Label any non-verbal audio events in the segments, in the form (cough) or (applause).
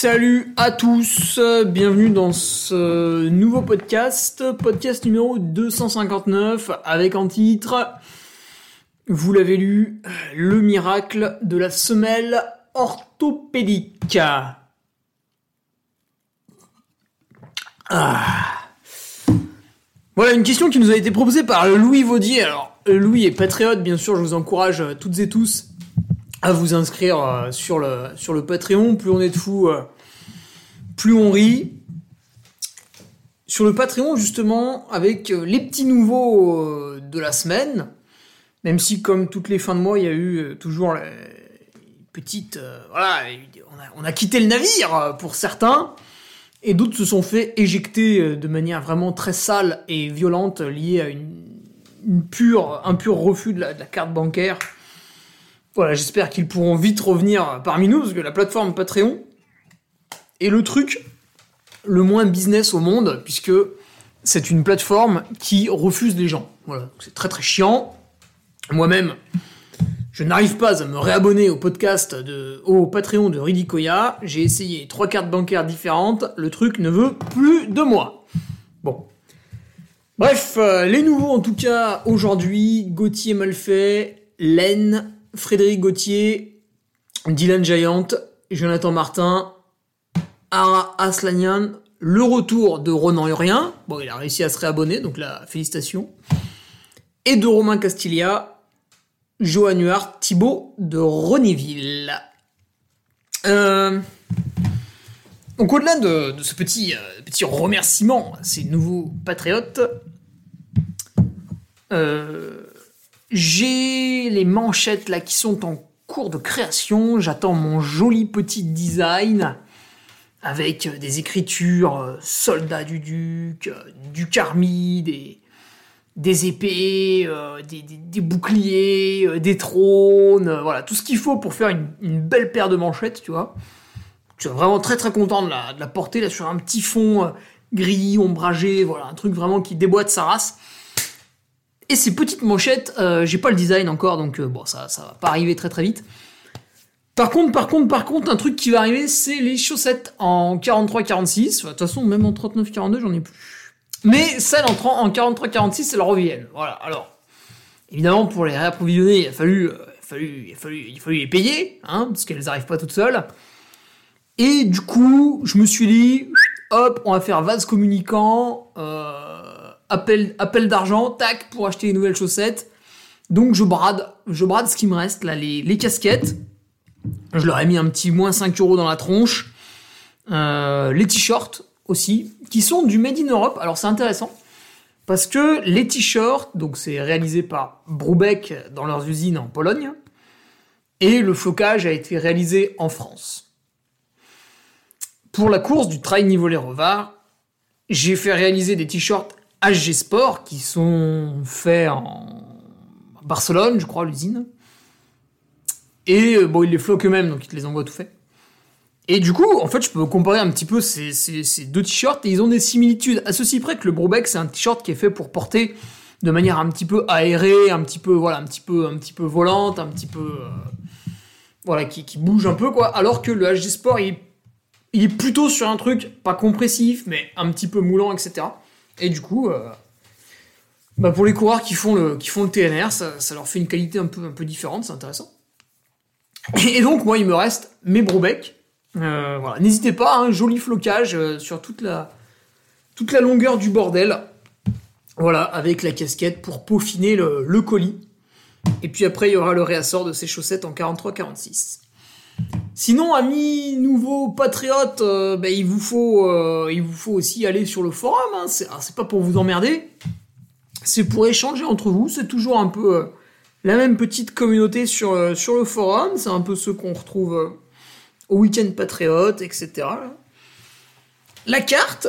Salut à tous, bienvenue dans ce nouveau podcast, podcast numéro 259 avec en titre, vous l'avez lu, le miracle de la semelle orthopédique. Ah. Voilà une question qui nous a été proposée par Louis Vaudier. Alors Louis est patriote, bien sûr, je vous encourage toutes et tous à vous inscrire euh, sur le, sur Patreon. Plus on est de fous, euh, plus on rit. Sur le Patreon, justement, avec euh, les petits nouveaux de la semaine, même si, comme toutes les fins de mois, il y a eu toujours les petites... voilà, on a, quitté le navire pour certains, et d'autres se sont fait éjecter de manière vraiment très sale et violente, liée à un pur refus de la carte bancaire. Voilà, j'espère qu'ils pourront vite revenir parmi nous, parce que la plateforme Patreon est le truc le moins business au monde, puisque c'est une plateforme qui refuse les gens. Voilà, c'est très très chiant. Moi-même, je n'arrive pas à me réabonner au podcast au Patreon de Ridicoya. J'ai essayé trois cartes bancaires différentes, le truc ne veut plus de moi. Bon. Bref, euh, les nouveaux en tout cas aujourd'hui, Gauthier Malfait, Len, Frédéric Gauthier, Dylan Giant, Jonathan Martin, Ara Aslanian, le retour de Ronan Urien, bon il a réussi à se réabonner, donc la félicitation, et de Romain Castiglia, Johan Huart, Thibaut de Renéville. Euh, donc au-delà de, de ce petit, euh, petit remerciement à ces nouveaux patriotes, euh, j'ai les manchettes là qui sont en cours de création. J'attends mon joli petit design avec euh, des écritures euh, soldats du duc, euh, du carmi, des, des épées, des, des- boucliers, des trônes, voilà, tout ce qu'il faut pour faire une, une belle paire de manchettes, tu vois. Je suis vraiment très très content de la, de la porter là sur un petit fond gris, ombragé, voilà, un truc vraiment qui déboîte sa race. Et ces petites manchettes, euh, j'ai pas le design encore, donc euh, bon, ça, ça va pas arriver très très vite. Par contre, par contre, par contre, un truc qui va arriver, c'est les chaussettes en 43-46. Enfin, De toute façon, même en 39-42, j'en ai plus. Mais celles en, 30 en 43-46, elles reviennent. Voilà, alors. Évidemment, pour les réapprovisionner, il a fallu, les payer, hein, parce qu'elles arrivent pas toutes seules. Et du coup, je me suis dit, hop, on va faire vase communicant, euh, appel, d'argent, tac, pour acheter les nouvelles chaussettes. Donc je brade, je brade ce qui me reste, là, les, casquettes. Je leur ai mis un petit moins 5 euros dans la tronche. Euh, les t-shirts aussi, qui sont du Made in Europe. Alors c'est intéressant, parce que les t-shirts, donc c'est réalisé par Brubeck dans leurs usines en Pologne, et le flocage a été réalisé en France. Pour la course du trail revards, j'ai fait réaliser des t-shirts HG Sport qui sont faits en Barcelone, je crois, l'usine. Et euh, bon, ils les floquent eux-mêmes, donc ils te les envoient tout fait. Et du coup, en fait, je peux comparer un petit peu ces, deux t-shirts et ils ont des similitudes. À ceci près que le Brobeck, c'est un t-shirt qui est fait pour porter de manière un petit peu aérée, un petit peu, voilà, un petit peu, un petit peu volante, un petit peu, euh, voilà, qui, bouge un peu, quoi. Alors que le HG Sport, il est plutôt sur un truc pas compressif, mais un petit peu moulant, etc. Et du coup, euh, bah pour les coureurs qui font le, qui font le TNR, ça, ça leur fait une qualité un peu, un peu différente, c'est intéressant. Et donc, moi, il me reste mes Brobeck. Euh, voilà. N'hésitez pas, un joli flocage euh, sur toute la, toute la longueur du bordel. Voilà, avec la casquette pour peaufiner le colis. Et puis après, il y aura le réassort de ces chaussettes en 43-46. Sinon, amis nouveaux patriotes, euh, ben, il, vous faut, euh, il vous faut aussi aller sur le forum. Hein. C'est alors, c'est pas pour vous emmerder, c'est pour échanger entre vous. C'est toujours un peu euh, la même petite communauté sur, le forum. C'est un peu ceux qu'on retrouve au week-end patriote, etc. La carte,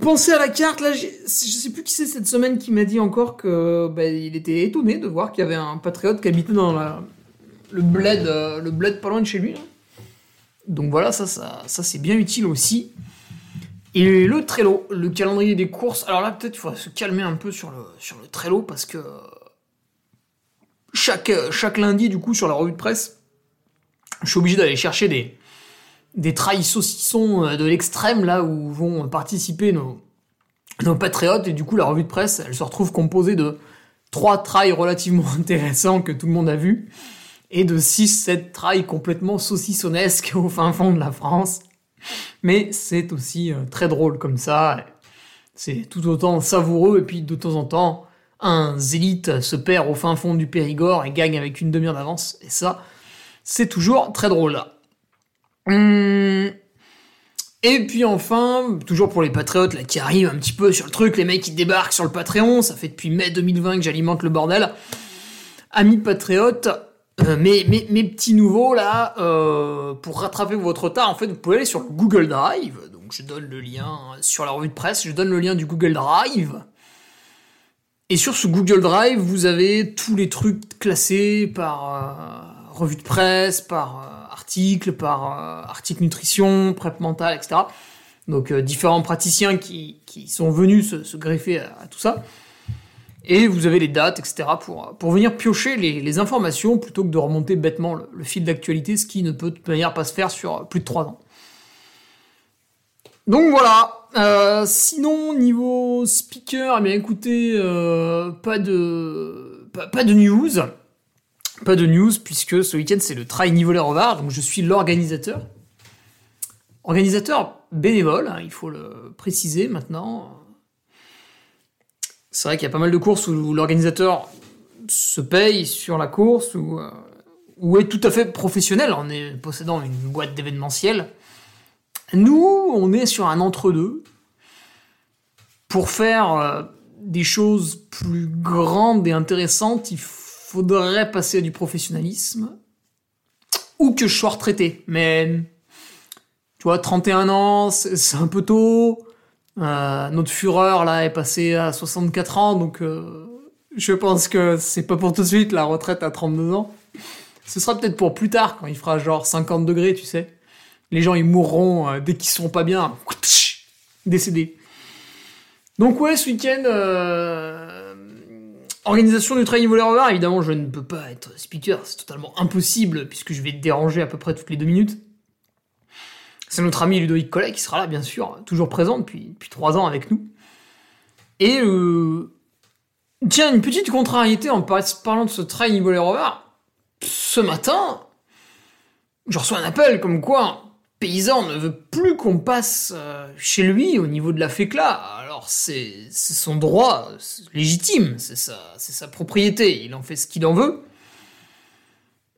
pensez à la carte, là, je sais plus qui c'est cette semaine qui m'a dit encore que bah, il était étonné de voir qu'il y avait un patriote qui habitait dans la, le bled, euh, le bled pas loin de chez lui. Donc voilà, ça, ça, ça c'est bien utile aussi. Et le Trello, le calendrier des courses. Alors là, peut-être il faudrait se calmer un peu sur le, sur Trello parce que chaque, chaque lundi, du coup, sur la revue de presse, je suis obligé d'aller chercher des, des trails saucissons euh, de l'extrême, là où vont participer nos, nos patriotes. Et du coup, la revue de presse, elle se retrouve composée de trois trails relativement (laughs) intéressants que tout le monde a vus et de 6-7 trails complètement saucissonnesques (laughs) au fin fond de la France. Mais c'est aussi euh, très drôle comme ça. C'est tout autant savoureux et puis de temps en temps, un zélite se perd au fin fond du Périgord et gagne avec une demi-heure d'avance. Et ça, c'est toujours très drôle. Hum. Et puis enfin, toujours pour les patriotes là qui arrivent un petit peu sur le truc, les mecs qui débarquent sur le Patreon, ça fait depuis mai 2020 que j'alimente le bordel. Amis patriotes, euh, mes, petits nouveaux là, euh, pour rattraper votre retard, en fait, vous pouvez aller sur le Google Drive. Donc je donne le lien sur la revue de presse, je donne le lien du Google Drive. Et sur ce Google Drive, vous avez tous les trucs classés par euh, revue de presse, par article, par article nutrition, prep mental, etc. Donc différents praticiens qui, sont venus se, greffer à tout ça et vous avez les dates, etc. pour, pour venir piocher les, informations plutôt que de remonter bêtement le, fil d'actualité, ce qui ne peut de toute manière pas se faire sur plus de 3 ans. Donc voilà. Euh, sinon, niveau speaker, eh bien écoutez, euh, pas de pas, de news. Pas de news, puisque ce week-end c'est le Trail Nivolet Revard, donc je suis l'organisateur. Organisateur bénévole, hein, il faut le préciser maintenant c'est vrai qu'il y a pas mal de courses où l'organisateur se paye sur la course ou, euh, est tout à fait professionnel en possédant une boîte d'événementiel. Nous, on est sur un entre-deux. Pour faire euh, des choses plus grandes et intéressantes, il faudrait passer à du professionnalisme ou que je sois retraité. Mais, tu vois, 31 ans, c'est un peu tôt. Euh, notre fureur là est passé à 64 ans, donc euh, je pense que c'est pas pour tout de suite la retraite à 32 ans. Ce sera peut-être pour plus tard, quand il fera genre 50 degrés, tu sais. Les gens ils mourront euh, dès qu'ils seront pas bien, décédés. Donc ouais, ce week-end, organisation du trail over. Évidemment, je ne peux pas être speaker, c'est totalement impossible puisque je vais déranger à peu près toutes les deux minutes. C'est notre ami Ludovic Collet qui sera là, bien sûr, toujours présent depuis, trois ans avec nous. Et euh, tiens, une petite contrariété en parlant de ce train niveau rover. Ce matin, je reçois un appel comme quoi un paysan ne veut plus qu'on passe euh, chez lui au niveau de la fécla. Alors c'est son droit légitime, c'est sa, sa propriété, il en fait ce qu'il en veut.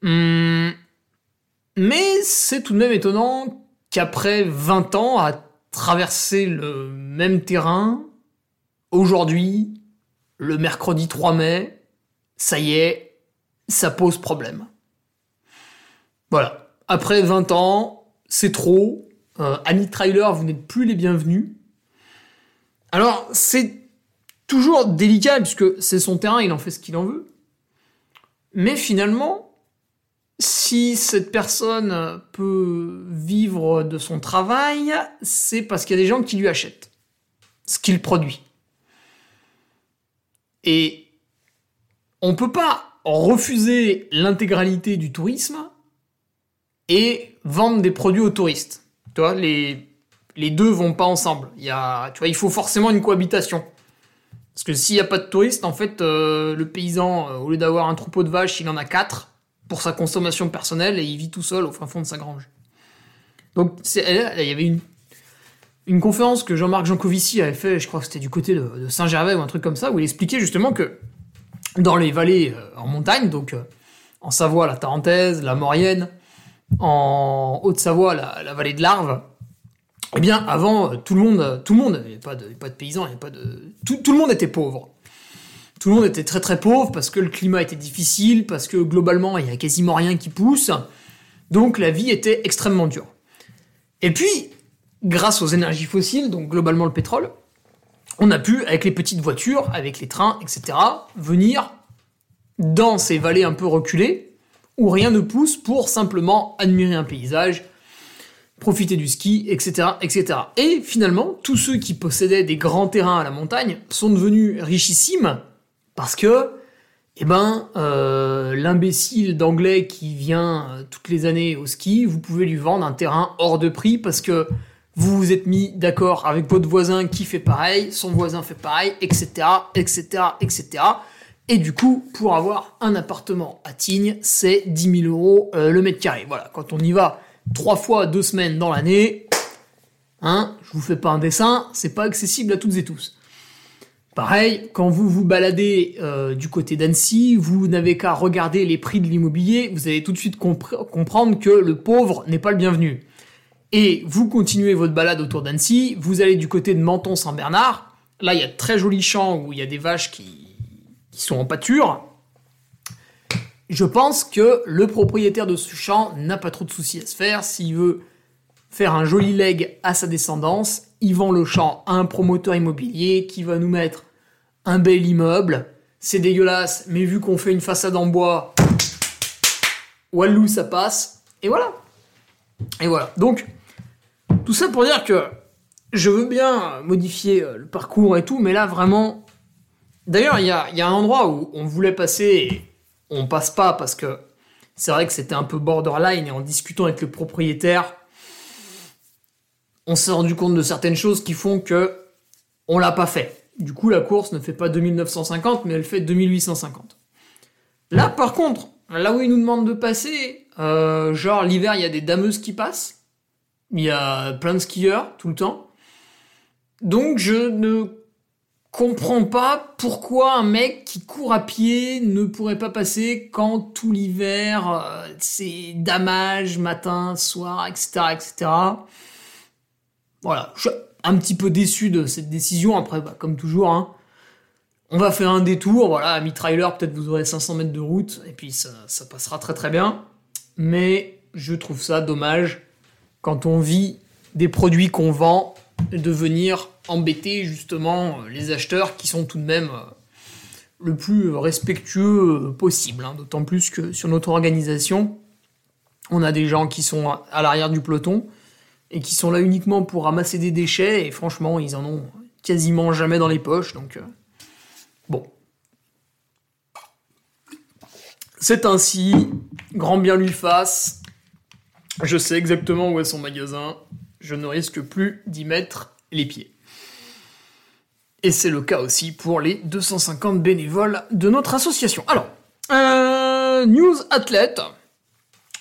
Hum, mais c'est tout de même étonnant qu'après 20 ans à traverser le même terrain, aujourd'hui, le mercredi 3 mai, ça y est, ça pose problème. Voilà. Après 20 ans, c'est trop. Euh, Annie Trailer, vous n'êtes plus les bienvenus. Alors, c'est toujours délicat puisque c'est son terrain, il en fait ce qu'il en veut. Mais finalement, si cette personne peut vivre de son travail, c'est parce qu'il y a des gens qui lui achètent ce qu'il produit. Et on ne peut pas refuser l'intégralité du tourisme et vendre des produits aux touristes. Tu vois, les, les deux vont pas ensemble. Il, faut forcément une cohabitation. Parce que s'il n'y a pas de touristes, en fait, euh, le paysan, euh, au lieu d'avoir un troupeau de vaches, il en a quatre pour sa consommation personnelle et il vit tout seul au fin fond de sa grange. Donc il y avait une, une conférence que Jean-Marc Jancovici avait fait, je crois que c'était du côté de, Saint-Gervais ou un truc comme ça, où il expliquait justement que dans les vallées euh, en montagne, donc euh, en Savoie la Tarentaise, la Maurienne, en Haute-Savoie la, vallée de l'Arve, eh bien avant tout le monde, tout le monde, il n'y avait pas de, paysans, il pas de, tout le monde était pauvre tout le monde était très très pauvre parce que le climat était difficile, parce que globalement il y a quasiment rien qui pousse, donc la vie était extrêmement dure. Et puis, grâce aux énergies fossiles, donc globalement le pétrole, on a pu, avec les petites voitures, avec les trains, etc., venir dans ces vallées un peu reculées, où rien ne pousse pour simplement admirer un paysage, profiter du ski, etc., etc. Et finalement, tous ceux qui possédaient des grands terrains à la montagne sont devenus richissimes parce que, eh ben, euh, l'imbécile d'anglais qui vient euh, toutes les années au ski, vous pouvez lui vendre un terrain hors de prix parce que vous vous êtes mis d'accord avec votre voisin qui fait pareil, son voisin fait pareil, etc., etc., etc. Et du coup, pour avoir un appartement à Tignes, c'est 10 000 euros euh, le mètre carré. Voilà, quand on y va trois fois deux semaines dans l'année, hein, je vous fais pas un dessin, c'est pas accessible à toutes et tous. Pareil, quand vous vous baladez euh, du côté d'Annecy, vous n'avez qu'à regarder les prix de l'immobilier, vous allez tout de suite comprendre que le pauvre n'est pas le bienvenu. Et vous continuez votre balade autour d'Annecy, vous allez du côté de Menton-Saint-Bernard, là il y a de très jolis champs où il y a des vaches qui, qui sont en pâture. Je pense que le propriétaire de ce champ n'a pas trop de soucis à se faire. S'il veut faire un joli leg à sa descendance, vend le champ à un promoteur immobilier qui va nous mettre un bel immeuble. C'est dégueulasse, mais vu qu'on fait une façade en bois, wallou ça passe. Et voilà. Et voilà. Donc, tout ça pour dire que je veux bien modifier euh, le parcours et tout, mais là vraiment. D'ailleurs, il y a, un endroit où on voulait passer et on passe pas parce que c'est vrai que c'était un peu borderline et en discutant avec le propriétaire, on s'est rendu compte de certaines choses qui font que on l'a pas fait. Du coup, la course ne fait pas 2950, mais elle fait 2850. Là, par contre, là où il nous demande de passer, euh, genre l'hiver, il y a des dameuses qui passent, il y a plein de skieurs tout le temps. Donc, je ne comprends pas pourquoi un mec qui court à pied ne pourrait pas passer quand tout l'hiver, euh, c'est damage, matin, soir, etc., etc. Voilà, je suis un petit peu déçu de cette décision. Après, bah, comme toujours, hein, on va faire un détour. Voilà, à mi-trailer, peut-être vous aurez 500 mètres de route, et puis ça, passera très très bien. Mais je trouve ça dommage quand on vit des produits qu'on vend de venir embêter justement les acheteurs qui sont tout de même euh, le plus respectueux possible. Hein. D'autant plus que sur notre organisation, on a des gens qui sont à l'arrière du peloton et qui sont là uniquement pour ramasser des déchets, et franchement, ils en ont quasiment jamais dans les poches, donc euh, bon. C'est ainsi, grand bien lui fasse, je sais exactement où est son magasin, je ne risque plus d'y mettre les pieds. Et c'est le cas aussi pour les 250 bénévoles de notre association. Alors, euh, news athlète.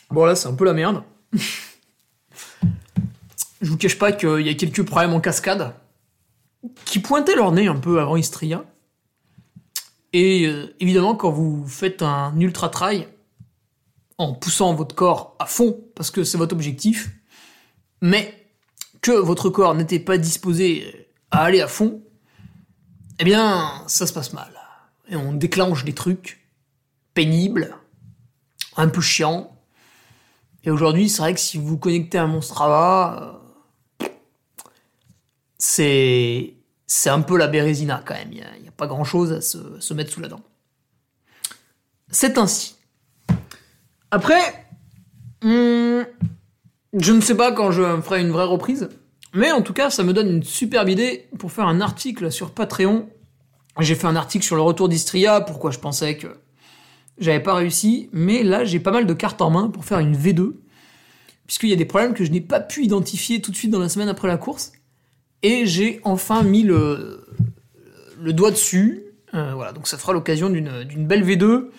Bon là c'est un peu la merde. (laughs) Je vous cache pas qu'il y a quelques problèmes en cascade qui pointaient leur nez un peu avant Istria. Et euh, évidemment, quand vous faites un ultra trail en poussant votre corps à fond parce que c'est votre objectif, mais que votre corps n'était pas disposé à aller à fond, eh bien, ça se passe mal. Et on déclenche des trucs pénibles, un peu chiants. Et aujourd'hui, c'est vrai que si vous connectez à mon Strava, c'est c'est un peu la bérésina quand même. Il n'y a, pas grand chose à se, mettre sous la dent. C'est ainsi. Après, hmm, je ne sais pas quand je ferai une vraie reprise, mais en tout cas, ça me donne une superbe idée pour faire un article sur Patreon. J'ai fait un article sur le retour d'Istria, pourquoi je pensais que j'avais pas réussi, mais là j'ai pas mal de cartes en main pour faire une V2, puisqu'il y a des problèmes que je n'ai pas pu identifier tout de suite dans la semaine après la course. Et j'ai enfin mis le, doigt dessus. Euh, voilà, donc ça fera l'occasion d'une belle V2.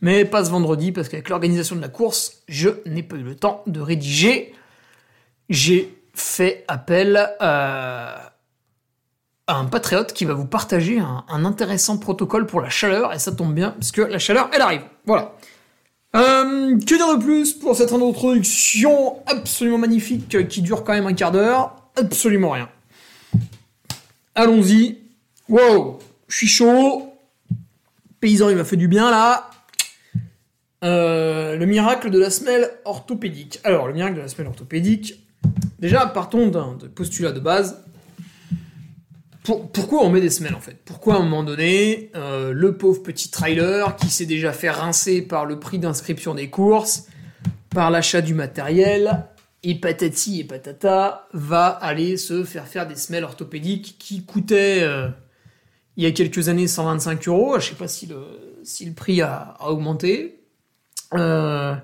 Mais pas ce vendredi, parce qu'avec l'organisation de la course, je n'ai pas eu le temps de rédiger. J'ai fait appel à, un patriote qui va vous partager un, intéressant protocole pour la chaleur, et ça tombe bien, parce que la chaleur, elle arrive. Voilà. Euh, que dire de plus pour cette introduction absolument magnifique qui dure quand même un quart d'heure? Absolument rien. Allons-y. Wow, je suis chaud. Paysan, il m'a fait du bien là. Euh, le miracle de la semelle orthopédique. Alors, le miracle de la semelle orthopédique. Déjà, partons d'un postulat de base. pourquoi on met des semelles en fait? Pourquoi à un moment donné, euh, le pauvre petit trailer qui s'est déjà fait rincer par le prix d'inscription des courses, par l'achat du matériel, et patati et patata, va aller se faire faire des semelles orthopédiques qui coûtaient euh, il y a quelques années 125 euros. Je sais pas si le, prix a, augmenté. Euh,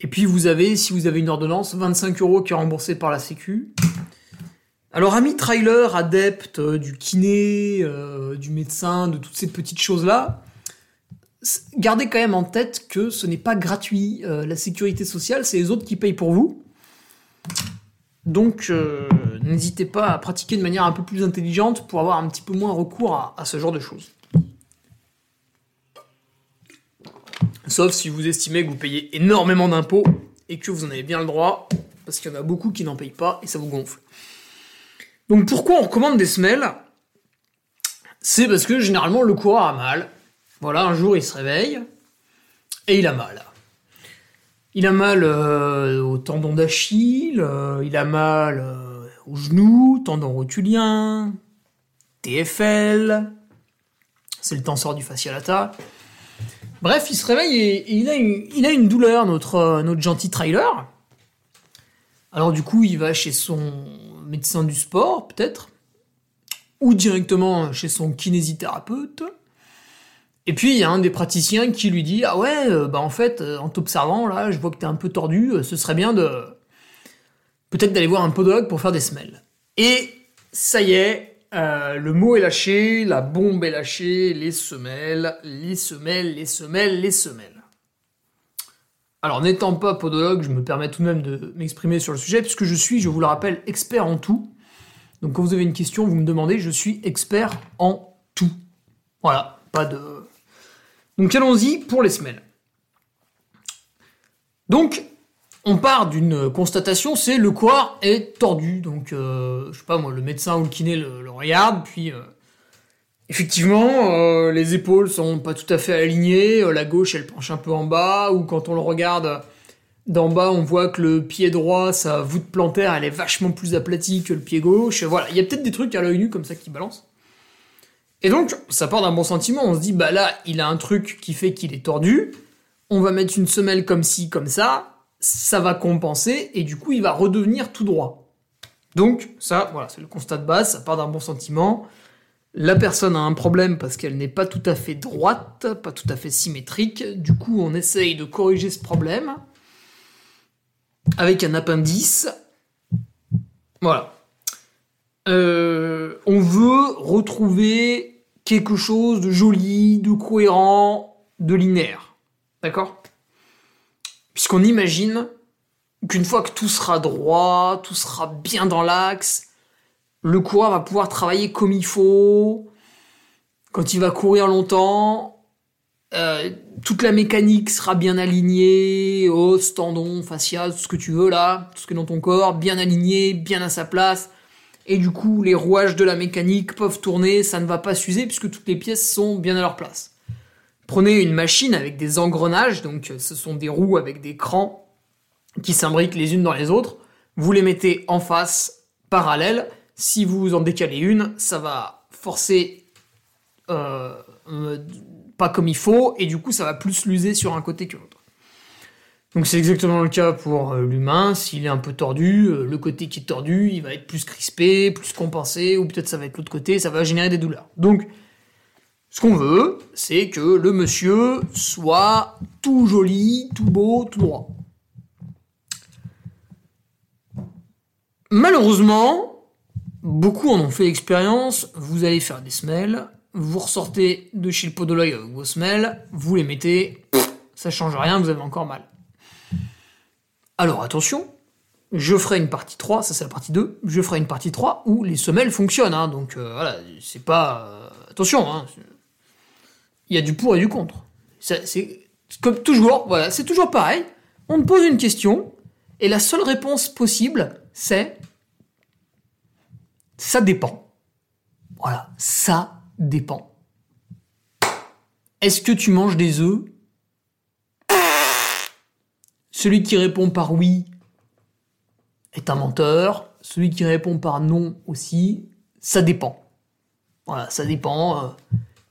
et puis vous avez, si vous avez une ordonnance, 25 euros qui est remboursé par la Sécu. Alors, amis trailer, adeptes euh, du kiné, du médecin, de toutes ces petites choses-là, gardez quand même en tête que ce n'est pas gratuit. La sécurité sociale, c'est les autres qui payent pour vous. Donc, n'hésitez pas à pratiquer de manière un peu plus intelligente pour avoir un petit peu moins recours à, à ce genre de choses. Sauf si vous estimez que vous payez énormément d'impôts et que vous en avez bien le droit, parce qu'il y en a beaucoup qui n'en payent pas et ça vous gonfle. Donc pourquoi on recommande des semelles? C'est parce que généralement le coureur a mal. Voilà, un jour il se réveille et il a mal. Il a mal euh, au tendon d'Achille, euh, il a mal euh, au genou, tendon rotulien, TFL, c'est le tenseur du fascialata. Bref, il se réveille et, il, a une, douleur, notre gentil trailer. Alors du coup, il va chez son médecin du sport, peut-être, ou directement chez son kinésithérapeute. Et puis il y a un des praticiens qui lui dit Ah ouais, euh, bah en fait, euh, en t'observant, là, je vois que t'es un peu tordu, euh, ce serait bien de. Peut-être d'aller voir un podologue pour faire des semelles. Et ça y est, le mot est lâché, la bombe est lâchée, les semelles, les semelles, les semelles, les semelles. Alors, n'étant pas podologue, je me permets tout de même de m'exprimer sur le sujet, puisque je suis, je vous le rappelle, expert en tout. Donc, quand vous avez une question, vous me demandez, je suis expert en tout. Voilà, pas de. Donc, allons-y pour les semelles. Donc, on part d'une constatation, c'est le corps est tordu. Donc, euh, je sais pas moi, le médecin ou le kiné le, regarde, puis euh, Effectivement, euh, les épaules sont pas tout à fait alignées, euh, la gauche elle penche un peu en bas, ou quand on le regarde d'en bas, on voit que le pied droit, sa voûte plantaire, elle est vachement plus aplatie que le pied gauche. Voilà, il y a peut-être des trucs à l'œil nu comme ça qui balancent. Et donc, ça part d'un bon sentiment, on se dit, bah là, il a un truc qui fait qu'il est tordu, on va mettre une semelle comme ci, comme ça, ça va compenser, et du coup, il va redevenir tout droit. Donc, ça, voilà, c'est le constat de base, ça part d'un bon sentiment, la personne a un problème parce qu'elle n'est pas tout à fait droite, pas tout à fait symétrique. Du coup, on essaye de corriger ce problème avec un appendice. Voilà. Euh, on veut retrouver quelque chose de joli, de cohérent, de linéaire. D'accord? Puisqu'on imagine qu'une fois que tout sera droit, tout sera bien dans l'axe, le coureur va pouvoir travailler comme il faut. Quand il va courir longtemps, euh, toute la mécanique sera bien alignée, os, tendons, fascia, tout ce que tu veux là, tout ce qui est dans ton corps, bien aligné, bien à sa place. Et du coup, les rouages de la mécanique peuvent tourner, ça ne va pas s'user puisque toutes les pièces sont bien à leur place. Prenez une machine avec des engrenages, donc ce sont des roues avec des crans qui s'imbriquent les unes dans les autres. Vous les mettez en face, parallèles, si vous en décalez une, ça va forcer euh, euh, pas comme il faut, et du coup ça va plus l'user sur un côté que l'autre. Donc c'est exactement le cas pour euh, l'humain, s'il est un peu tordu, le côté qui est tordu, il va être plus crispé, plus compensé, ou peut-être ça va être l'autre côté, ça va générer des douleurs. Donc ce qu'on veut, c'est que le monsieur soit tout joli, tout beau, tout droit. Malheureusement, Beaucoup en ont fait l'expérience, vous allez faire des semelles, vous ressortez de chez le podologue avec vos semelles, vous les mettez, ça change rien, vous avez encore mal. Alors attention, je ferai une partie 3, ça c'est la partie 2, je ferai une partie 3 où les semelles fonctionnent, hein, donc euh, voilà, c'est pas... Euh, attention, hein, il y a du pour et du contre. C'est comme toujours, c'est toujours pareil, on te pose une question, et la seule réponse possible, c'est ça dépend. Voilà, ça dépend. Est-ce que tu manges des œufs? Celui qui répond par oui est un menteur. Celui qui répond par non aussi, ça dépend. Voilà, ça dépend. euh,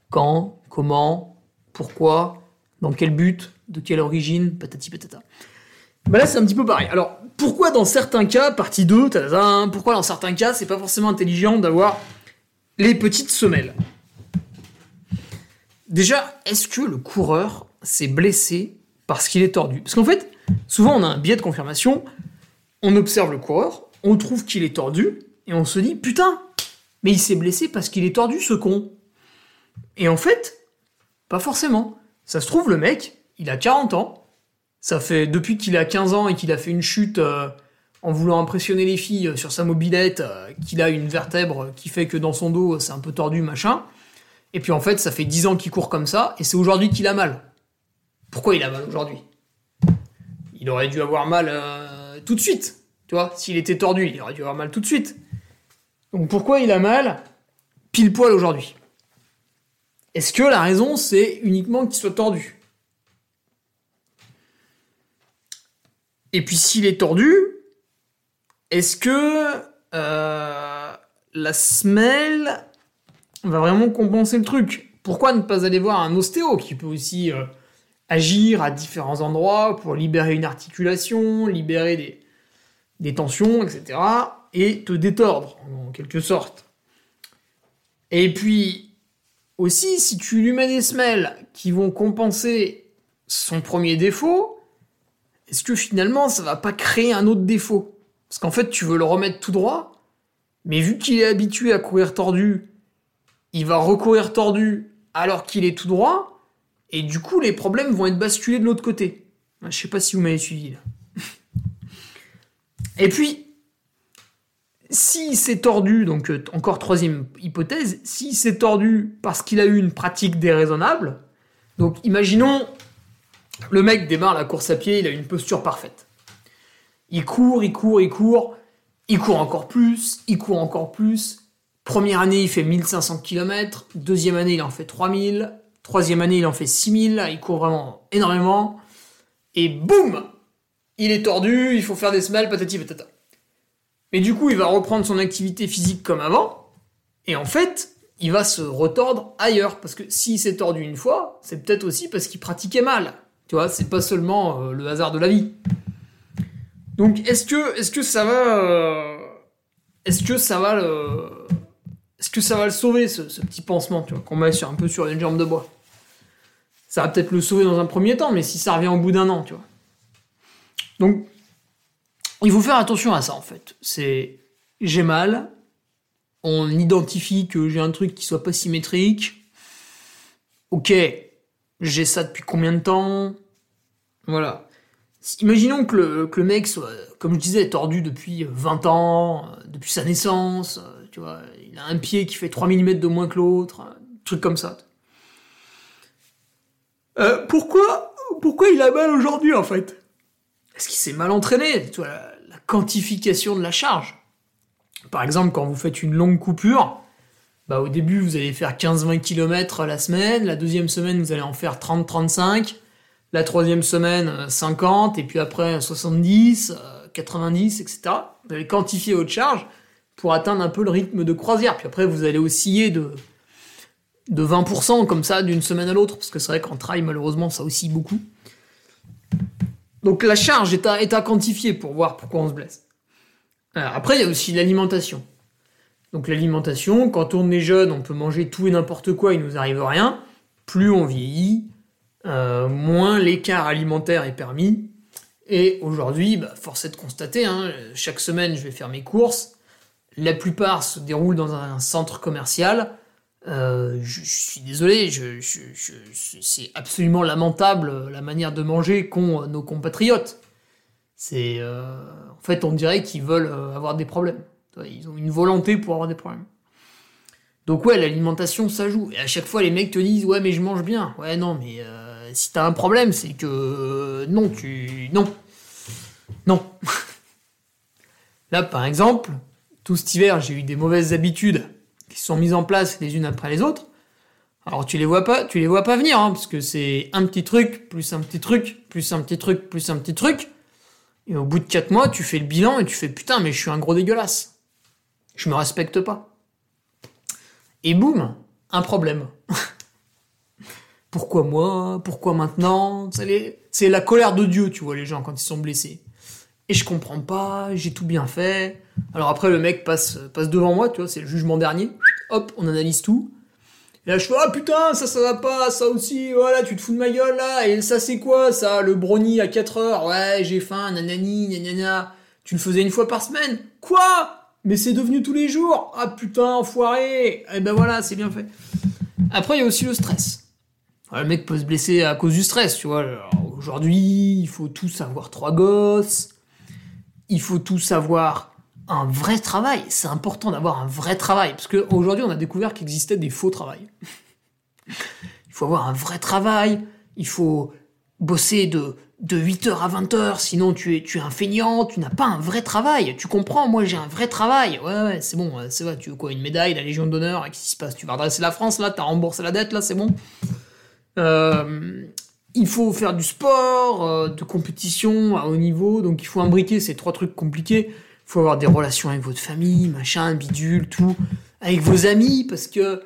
quand, comment, pourquoi, dans quel but, de quelle origine, patati patata. Bah là, c'est un petit peu pareil. Alors, pourquoi dans certains cas, partie 2, tadadam, pourquoi dans certains cas, c'est pas forcément intelligent d'avoir les petites semelles? Déjà, est-ce que le coureur s'est blessé parce qu'il est tordu? Parce qu'en fait, souvent on a un biais de confirmation, on observe le coureur, on trouve qu'il est tordu, et on se dit putain, mais il s'est blessé parce qu'il est tordu ce con. Et en fait, pas forcément. Ça se trouve, le mec, il a 40 ans, ça fait depuis qu'il a 15 ans et qu'il a fait une chute euh, en voulant impressionner les filles sur sa mobilette, euh, qu'il a une vertèbre qui fait que dans son dos c'est un peu tordu, machin. Et puis en fait, ça fait 10 ans qu'il court comme ça, et c'est aujourd'hui qu'il a mal. Pourquoi il a mal aujourd'hui? Il aurait dû avoir mal euh, tout de suite. Tu vois, s'il était tordu, il aurait dû avoir mal tout de suite. Donc pourquoi il a mal pile poil aujourd'hui? Est-ce que la raison c'est uniquement qu'il soit tordu? Et puis s'il est tordu, est-ce que euh, la semelle va vraiment compenser le truc? Pourquoi ne pas aller voir un ostéo qui peut aussi euh, agir à différents endroits pour libérer une articulation, libérer des, tensions, etc. et te détordre en quelque sorte. Et puis aussi, si tu lui mets des semelles qui vont compenser son premier défaut, est-ce que finalement ça va pas créer un autre défaut? Parce qu'en fait, tu veux le remettre tout droit, mais vu qu'il est habitué à courir tordu, il va recourir tordu alors qu'il est tout droit, et du coup, les problèmes vont être basculés de l'autre côté. Je sais pas si vous m'avez suivi là. Et puis, si c'est tordu, donc euh, encore troisième hypothèse, si c'est tordu parce qu'il a eu une pratique déraisonnable, donc imaginons le mec démarre la course à pied, il a une posture parfaite. Il court, il court, il court, il court encore plus, il court encore plus. Première année, il fait 1500 km, deuxième année, il en fait 3000, troisième année, il en fait 6000, il court vraiment énormément. Et boum Il est tordu, il faut faire des semelles, patati patata. Mais du coup, il va reprendre son activité physique comme avant, et en fait, il va se retordre ailleurs. Parce que s'il s'est tordu une fois, c'est peut-être aussi parce qu'il pratiquait mal. Tu vois, c'est pas seulement euh, le hasard de la vie. Donc, est-ce que, est-ce que ça va, euh, est-ce que ça va le, est-ce que ça va le sauver ce, petit pansement, tu vois, qu'on met sur un peu sur une jambe de bois? Ça va peut-être le sauver dans un premier temps, mais si ça revient au bout d'un an, tu vois. Donc, il faut faire attention à ça en fait. C'est j'ai mal, on identifie que j'ai un truc qui soit pas symétrique. Ok, j'ai ça depuis combien de temps? Voilà. Imaginons que le, que le mec soit, comme je disais, tordu depuis 20 ans, euh, depuis sa naissance, euh, tu vois, un pied qui fait 3 mm de moins que l'autre, un truc comme ça. Euh, pourquoi, pourquoi il a mal aujourd'hui en fait? Est-ce qu'il s'est mal entraîné la, quantification de la charge? Par exemple, quand vous faites une longue coupure, bah, au début, vous allez faire 15-20 km la semaine, la deuxième semaine, vous allez en faire 30-35, la troisième semaine, euh, 50, et puis après 70, euh, 90, etc. Vous allez quantifier votre charge pour atteindre un peu le rythme de croisière. Puis après, vous allez osciller de, de 20% comme ça d'une semaine à l'autre, parce que c'est vrai qu'en trail, malheureusement, ça oscille beaucoup. Donc la charge est à, est à quantifier pour voir pourquoi on se blesse. Alors, après, il y a aussi l'alimentation. Donc l'alimentation, quand on est jeune, on peut manger tout et n'importe quoi, il nous arrive rien. Plus on vieillit, euh, moins l'écart alimentaire est permis. Et aujourd'hui, bah, force est de constater, hein, chaque semaine je vais faire mes courses. La plupart se déroulent dans un centre commercial. Euh, je, suis désolé, c'est absolument lamentable euh, la manière de manger qu'ont euh, nos compatriotes. C'est, en fait, on dirait qu'ils veulent avoir des problèmes. Ils ont une volonté pour avoir des problèmes. Donc ouais, l'alimentation, ça joue. Et à chaque fois, les mecs te disent, ouais, mais je mange bien. Ouais, non, mais si t'as un problème, c'est que non, tu, non, non. (laughs) Là, par exemple, tout cet hiver, j'ai eu des mauvaises habitudes qui sont mises en place les unes après les autres. Alors tu les vois pas, tu les vois pas venir, hein, parce que c'est un petit truc, plus un petit truc, plus un petit truc, plus un petit truc. Et au bout de 4 mois, tu fais le bilan et tu fais putain, mais je suis un gros dégueulasse. Je me respecte pas. Et boum, un problème. (laughs) Pourquoi moi? Pourquoi maintenant? C'est la colère de Dieu, tu vois, les gens, quand ils sont blessés. Et je comprends pas, j'ai tout bien fait. Alors après, le mec passe, passe devant moi, tu vois, c'est le jugement dernier. Hop, on analyse tout. Et là, je fais, ah putain, ça, ça va pas, ça aussi, voilà, tu te fous de ma gueule, là. Et ça, c'est quoi, ça, le brownie à 4 heures? Ouais, j'ai faim, nanani, nanana. Tu le faisais une fois par semaine? Quoi? Mais c'est devenu tous les jours? Ah putain, enfoiré Et eh ben voilà, c'est bien fait. Après, il y a aussi le stress le mec peut se blesser à cause du stress, tu vois. Aujourd'hui, il faut tous avoir trois gosses. Il faut tous avoir un vrai travail. C'est important d'avoir un vrai travail. Parce qu'aujourd'hui, on a découvert qu'il existait des faux travails. il faut avoir un vrai travail. Il faut bosser de, de 8h à 20h. Sinon, tu es, tu un feignant. Tu n'as pas un vrai travail. Tu comprends Moi, j'ai un vrai travail. Ouais, ouais, c'est bon. C'est vrai. Tu veux quoi Une médaille, la Légion d'honneur? Qu'est-ce qui se passe? Tu vas redresser la France, là? T'as remboursé la dette, là? C'est bon? Euh, il faut faire du sport, euh, de compétition à haut niveau, donc il faut imbriquer ces trois trucs compliqués. Il faut avoir des relations avec votre famille, machin, bidule, tout, avec vos amis, parce que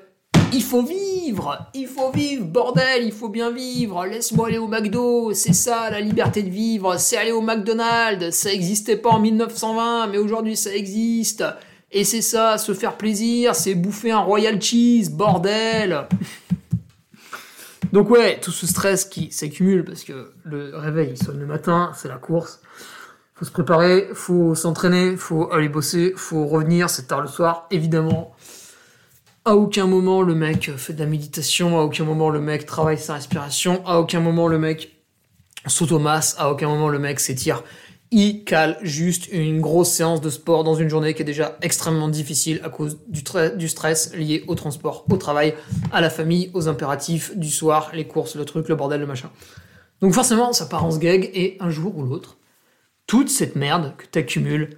il faut vivre, il faut vivre, bordel, il faut bien vivre. Laisse-moi aller au McDo, c'est ça la liberté de vivre, c'est aller au McDonald's. Ça n'existait pas en 1920, mais aujourd'hui ça existe. Et c'est ça, se faire plaisir, c'est bouffer un Royal Cheese, bordel. Donc ouais, tout ce stress qui s'accumule parce que le réveil il sonne le matin, c'est la course. Faut se préparer, faut s'entraîner, faut aller bosser, faut revenir, c'est tard le soir, évidemment. À aucun moment le mec fait de la méditation, à aucun moment le mec travaille sa respiration, à aucun moment le mec s'automasse, à aucun moment le mec s'étire il cale juste une grosse séance de sport dans une journée qui est déjà extrêmement difficile à cause du, stress lié au transport, au travail, à la famille, aux impératifs du soir, les courses, le truc, le bordel, le machin. Donc forcément, ça part en sgeg et un jour ou l'autre, toute cette merde que t'accumules,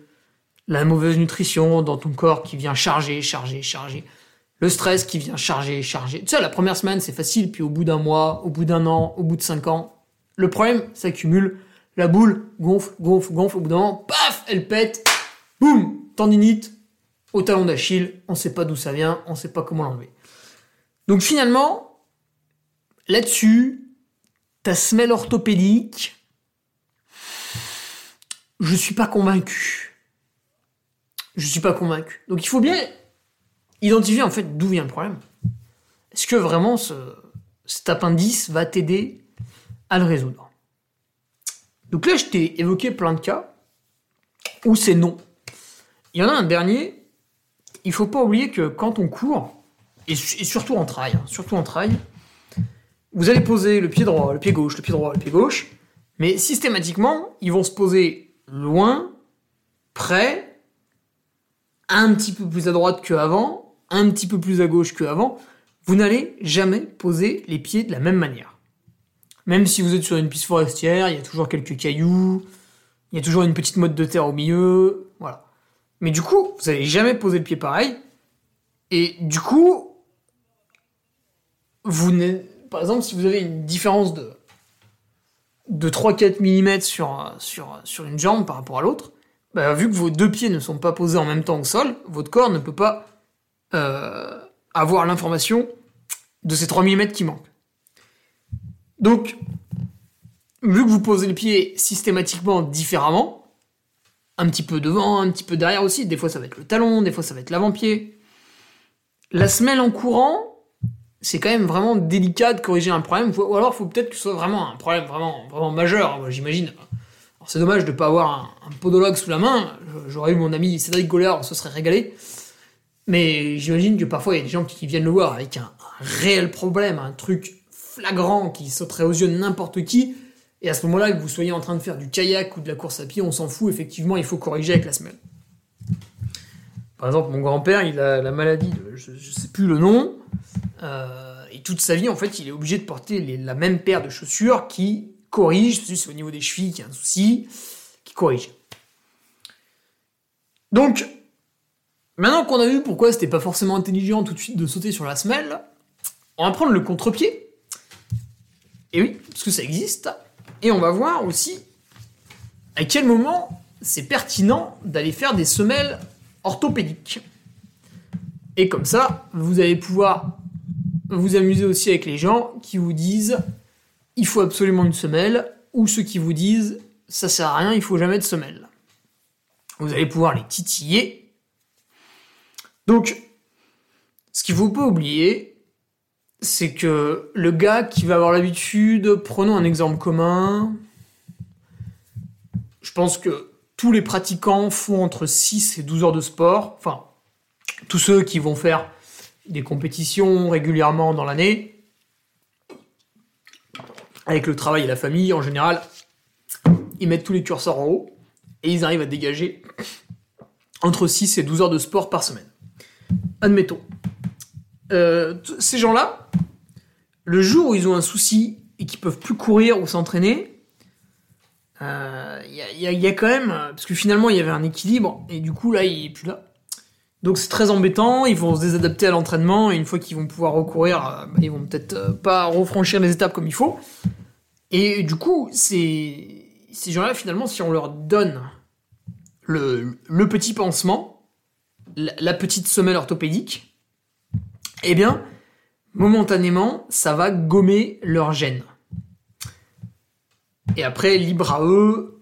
la mauvaise nutrition dans ton corps qui vient charger, charger, charger, le stress qui vient charger, charger. Tu sais, la première semaine, c'est facile, puis au bout d'un mois, au bout d'un an, au bout de cinq ans, le problème s'accumule la boule gonfle, gonfle, gonfle, au bout d'un moment, paf, elle pète, boum, tendinite, au talon d'Achille, on sait pas d'où ça vient, on sait pas comment l'enlever. Donc finalement, là-dessus, ta semelle orthopédique, je suis pas convaincu. Je suis pas convaincu. Donc il faut bien identifier en fait d'où vient le problème. Est-ce que vraiment ce, cet appendice va t'aider à le résoudre? Donc là, je t'ai évoqué plein de cas où c'est non. Il y en a un dernier, il faut pas oublier que quand on court, et, surtout en trail, hein, surtout en trail, vous allez poser le pied droit, le pied gauche, le pied droit, le pied gauche, mais systématiquement, ils vont se poser loin, près, un petit peu plus à droite qu'avant, un petit peu plus à gauche qu'avant. Vous n'allez jamais poser les pieds de la même manière. Même si vous êtes sur une piste forestière, il y a toujours quelques cailloux, il y a toujours une petite motte de terre au milieu, voilà. Mais du coup, vous n'allez jamais poser le pied pareil. Et du coup, vous par exemple, si vous avez une différence de, de 3-4 mm sur, une jambe par rapport à l'autre, bah, vu que vos deux pieds ne sont pas posés en même temps au sol, votre corps ne peut pas euh, avoir l'information de ces 3 mm qui manquent. Donc, vu que vous posez le pied systématiquement différemment, un petit peu devant, un petit peu derrière aussi, des fois ça va être le talon, des fois ça va être l'avant-pied, la semelle en courant, c'est quand même vraiment délicat de corriger un problème, ou alors il faut peut-être que ce soit vraiment un problème vraiment, vraiment majeur, j'imagine. C'est dommage de ne pas avoir un, podologue sous la main, j'aurais eu mon ami Cédric Goller, on se serait régalé. Mais j'imagine que parfois il y a des gens qui viennent le voir avec un réel problème, un truc flagrant qui sauterait aux yeux de n'importe qui, et à ce moment-là, que vous soyez en train de faire du kayak ou de la course à pied, on s'en fout, effectivement, il faut corriger avec la semelle. Par exemple, mon grand-père, il a la maladie de, je, ne sais plus le nom, euh, et toute sa vie, en fait, il est obligé de porter la même paire de chaussures qui corrige, c'est au niveau des chevilles qu'il y a un souci, qui corrige. Donc, maintenant qu'on a vu pourquoi c'était pas forcément intelligent tout de suite de sauter sur la semelle, on va prendre le contre-pied et oui, parce que ça existe. Et on va voir aussi à quel moment c'est pertinent d'aller faire des semelles orthopédiques. Et comme ça, vous allez pouvoir vous amuser aussi avec les gens qui vous disent il faut absolument une semelle, ou ceux qui vous disent ça sert à rien, il faut jamais de semelle. Vous allez pouvoir les titiller. Donc, ce qu'il ne faut pas oublier, c'est que le gars qui va avoir l'habitude, prenons un exemple commun, je pense que tous les pratiquants font entre 6 et 12 heures de sport, enfin, tous ceux qui vont faire des compétitions régulièrement dans l'année, avec le travail et la famille en général, ils mettent tous les curseurs en haut et ils arrivent à dégager entre 6 et 12 heures de sport par semaine. Admettons. Euh, ces gens-là, le jour où ils ont un souci et qu'ils peuvent plus courir ou s'entraîner, il euh, y, a quand même parce que finalement il y avait un équilibre et du coup là il est plus là. Donc c'est très embêtant, ils vont se désadapter à l'entraînement et une fois qu'ils vont pouvoir recourir, euh, bah, ils vont peut-être pas refranchir les étapes comme il faut. Et du coup, c'est ces gens-là finalement si on leur donne le, le petit pansement, la petite semelle orthopédique, eh bien momentanément ça va gommer leur gêne. Et après, libre à eux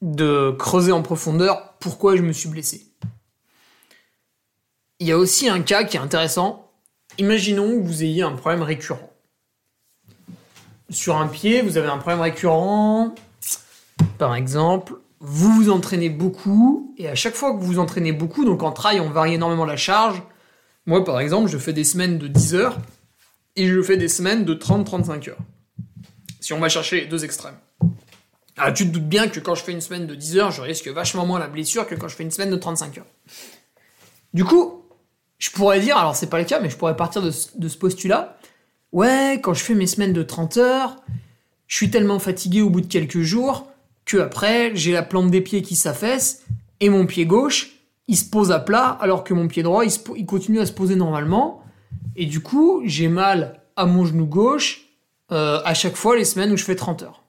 de creuser en profondeur pourquoi je me suis blessé. Il y a aussi un cas qui est intéressant. Imaginons que vous ayez un problème récurrent. Sur un pied, vous avez un problème récurrent. Par exemple, vous vous entraînez beaucoup, et à chaque fois que vous vous entraînez beaucoup, donc en trail, on varie énormément la charge. Moi, par exemple, je fais des semaines de 10 heures, et je fais des semaines de 30-35 heures si on va chercher les deux extrêmes. Ah, tu te doutes bien que quand je fais une semaine de 10 heures, je risque vachement moins la blessure que quand je fais une semaine de 35 heures. Du coup, je pourrais dire, alors c'est pas le cas, mais je pourrais partir de, ce postulat. Ouais, quand je fais mes semaines de 30 heures, je suis tellement fatigué au bout de quelques jours que après, j'ai la plante des pieds qui s'affaisse et mon pied gauche, il se pose à plat alors que mon pied droit, il, continue à se poser normalement. Et du coup, j'ai mal à mon genou gauche euh, à chaque fois les semaines où je fais 30 heures.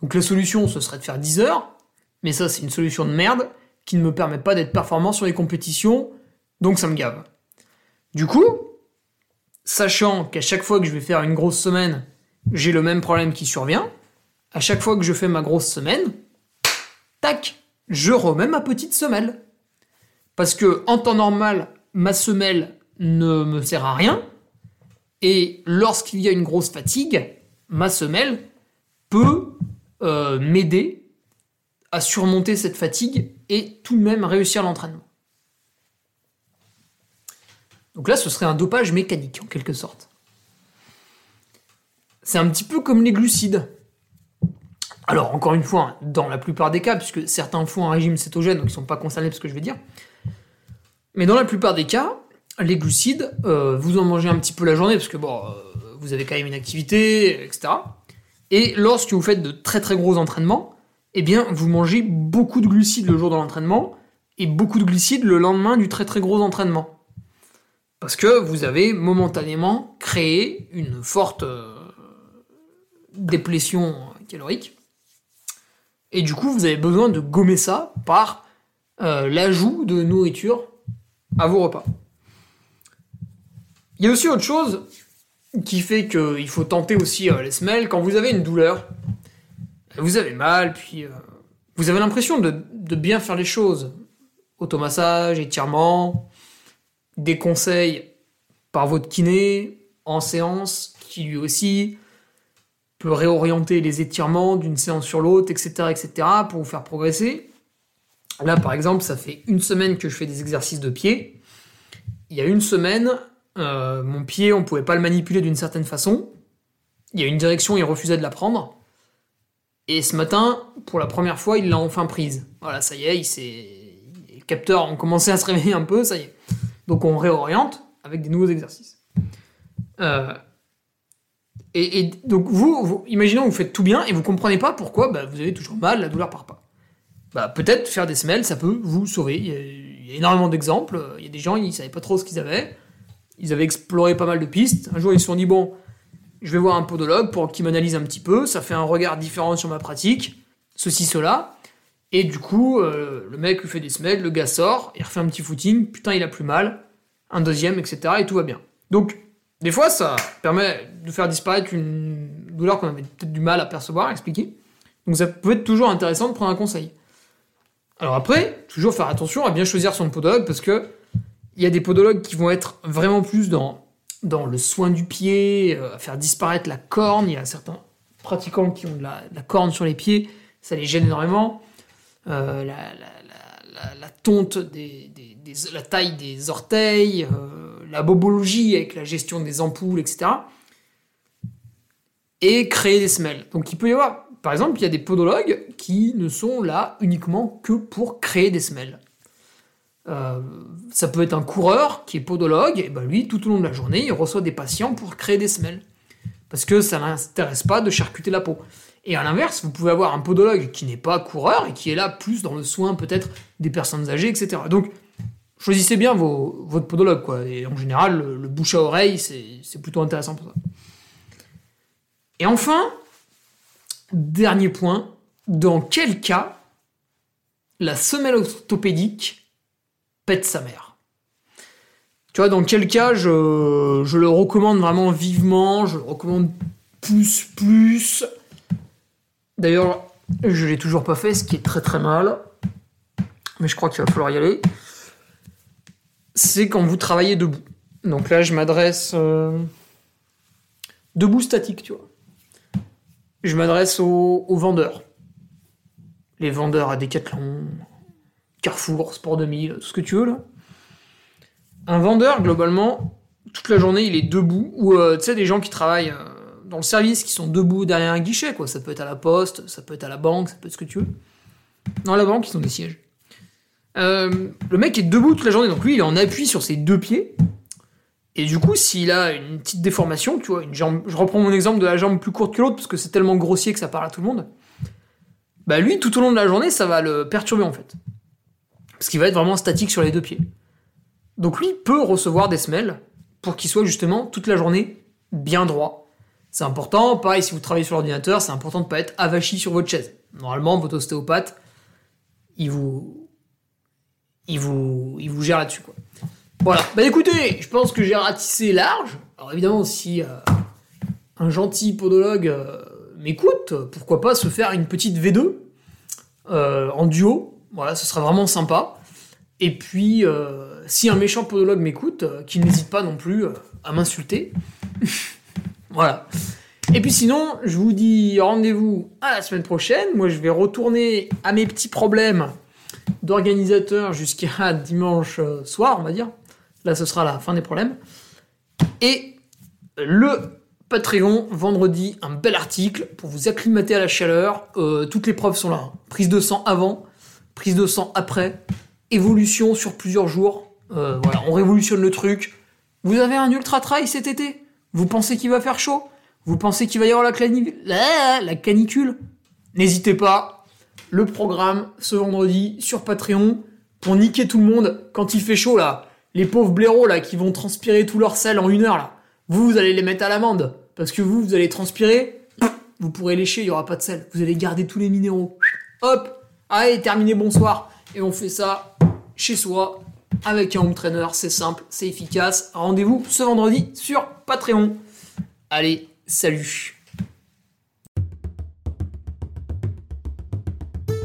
Donc la solution, ce serait de faire 10 heures, mais ça c'est une solution de merde qui ne me permet pas d'être performant sur les compétitions, donc ça me gave. Du coup, sachant qu'à chaque fois que je vais faire une grosse semaine, j'ai le même problème qui survient, à chaque fois que je fais ma grosse semaine, tac, je remets ma petite semelle. Parce que en temps normal, ma semelle ne me sert à rien, et lorsqu'il y a une grosse fatigue, ma semelle peut euh, m'aider à surmonter cette fatigue et tout de même réussir l'entraînement. Donc là, ce serait un dopage mécanique en quelque sorte. C'est un petit peu comme les glucides. Alors encore une fois, dans la plupart des cas, puisque certains font un régime cétogène, donc ils ne sont pas concernés par ce que je vais dire, mais dans la plupart des cas, les glucides, euh, vous en mangez un petit peu la journée parce que bon, euh, vous avez quand même une activité, etc. Et lorsque vous faites de très très gros entraînements, eh bien, vous mangez beaucoup de glucides le jour de l'entraînement et beaucoup de glucides le lendemain du très très gros entraînement. Parce que vous avez momentanément créé une forte euh, déplétion calorique. Et du coup, vous avez besoin de gommer ça par l'ajout de nourriture à vos repas. Il y a aussi autre chose qui fait qu'il faut tenter aussi euh, les semelles. Quand vous avez une douleur, vous avez mal, puis euh, vous avez l'impression de, bien faire les choses. Automassage, étirement, des conseils par votre kiné en séance, qui lui aussi peut réorienter les étirements d'une séance sur l'autre, etc., etc., pour vous faire progresser. Là, par exemple, ça fait une semaine que je fais des exercices de pied. Il y a une semaine, euh, mon pied, on pouvait pas le manipuler d'une certaine façon. Il y a une direction, il refusait de la prendre. Et ce matin, pour la première fois, il l'a enfin prise. Voilà, ça y est, les capteurs ont commencé à se réveiller un peu, ça y est. Donc on réoriente avec des nouveaux exercices. Euh, et, donc vous, imaginons vous faites tout bien et vous comprenez pas pourquoi bah, vous avez toujours mal, la douleur part pas. Bah, peut-être faire des semelles, ça peut vous sauver. Il y a, énormément d'exemples. Il y a des gens, ils savaient pas trop ce qu'ils avaient ils avaient exploré pas mal de pistes. Un jour, ils se sont dit, bon, je vais voir un podologue pour qu'il m'analyse un petit peu. Ça fait un regard différent sur ma pratique. Ceci, cela. Et du coup, euh, le mec lui fait des semelles, le gars sort, il refait un petit footing. Putain, il a plus mal. un deuxième, etc. Et tout va bien. Donc, des fois, ça permet de faire disparaître une douleur qu'on avait peut-être du mal à percevoir, à expliquer. Donc, ça peut être toujours intéressant de prendre un conseil. Alors après, toujours faire attention à bien choisir son podologue parce que il y a des podologues qui vont être vraiment plus dans, dans le soin du pied, euh, faire disparaître la corne. Il y a certains pratiquants qui ont de la, corne sur les pieds, ça les gêne énormément. Euh, la, tonte, des, la taille des orteils, euh, la bobologie avec la gestion des ampoules, etc. Et créer des semelles. Donc il peut y avoir, par exemple, il y a des podologues qui ne sont là uniquement que pour créer des semelles. Euh, ça peut être un coureur qui est podologue, et ben lui, tout au long de la journée, il reçoit des patients pour créer des semelles. Parce que ça n'intéresse pas de charcuter la peau. Et à l'inverse, vous pouvez avoir un podologue qui n'est pas coureur et qui est là plus dans le soin peut-être des personnes âgées, etc. Donc, choisissez bien votre podologue, quoi. Et en général, le, bouche à oreille, c'est plutôt intéressant pour ça. Et enfin, dernier point, dans quel cas la semelle orthopédique pète sa mère? Tu vois, dans quel cas je, le recommande vraiment vivement, je le recommande plus, plus D'ailleurs, je l'ai toujours pas fait, ce qui est très très mal. Mais je crois qu'il va falloir y aller. C'est quand vous travaillez debout. Donc là, je m'adresse euh, debout statique, tu vois. Je m'adresse aux, vendeurs. Les vendeurs à Decathlon, Carrefour, Sport 2000, tout ce que tu veux là. Un vendeur, globalement, toute la journée, il est debout. Ou euh, tu sais, des gens qui travaillent euh, dans le service qui sont debout derrière un guichet, quoi. Ça peut être à la poste, ça peut être à la banque, ça peut être ce que tu veux. Dans la banque, ils ont des sièges. Euh, le mec est debout toute la journée, donc lui, il est en appui sur ses deux pieds. Et du coup, s'il a une petite déformation, tu vois, une jambe, je reprends mon exemple de la jambe plus courte que l'autre parce que c'est tellement grossier que ça parle à tout le monde. Bah lui, tout au long de la journée, ça va le perturber en fait, parce qu'il va être vraiment statique sur les deux pieds. Donc lui peut recevoir des semelles pour qu'il soit justement toute la journée bien droit c'est important. Pareil, si vous travaillez sur l'ordinateur, c'est important de pas être avachi sur votre chaise. Normalement, votre ostéopathe, il vous, il vous, il vous gère là-dessus. Quoi. Voilà. Bah écoutez, je pense que j'ai ratissé large. Alors évidemment, si euh, un gentil podologue euh, m'écoute, pourquoi pas se faire une petite V2 euh, en duo. Voilà, ce sera vraiment sympa. Et puis, si un méchant podologue m'écoute, qu'il n'hésite pas non plus à m'insulter. (laughs) Voilà. Et puis sinon, je vous dis rendez-vous à la semaine prochaine. Moi, je vais retourner à mes petits problèmes d'organisateur jusqu'à (laughs) dimanche soir, on va dire. Là, ce sera la fin des problèmes. Et le Patreon, vendredi, un bel article pour vous acclimater à la chaleur. Euh, toutes les preuves sont là. Prise de sang avant, prise de sang après, évolution sur plusieurs jours. Euh, voilà, on révolutionne le truc. Vous avez un ultra trail cet été? Vous pensez qu'il va faire chaud? Vous pensez qu'il va y avoir la canicule? N'hésitez pas, le programme ce vendredi sur Patreon pour niquer tout le monde quand il fait chaud là. Les pauvres blaireaux là qui vont transpirer tout leur sel en une heure là. Vous, vous allez les mettre à l'amende. Parce que vous, vous allez transpirer, vous pourrez lécher, il n'y aura pas de sel. Vous allez garder tous les minéraux. Hop Allez, terminé, bonsoir. Et on fait ça chez soi, avec un home trainer, c'est simple, c'est efficace. Rendez-vous ce vendredi sur Patreon. Allez, salut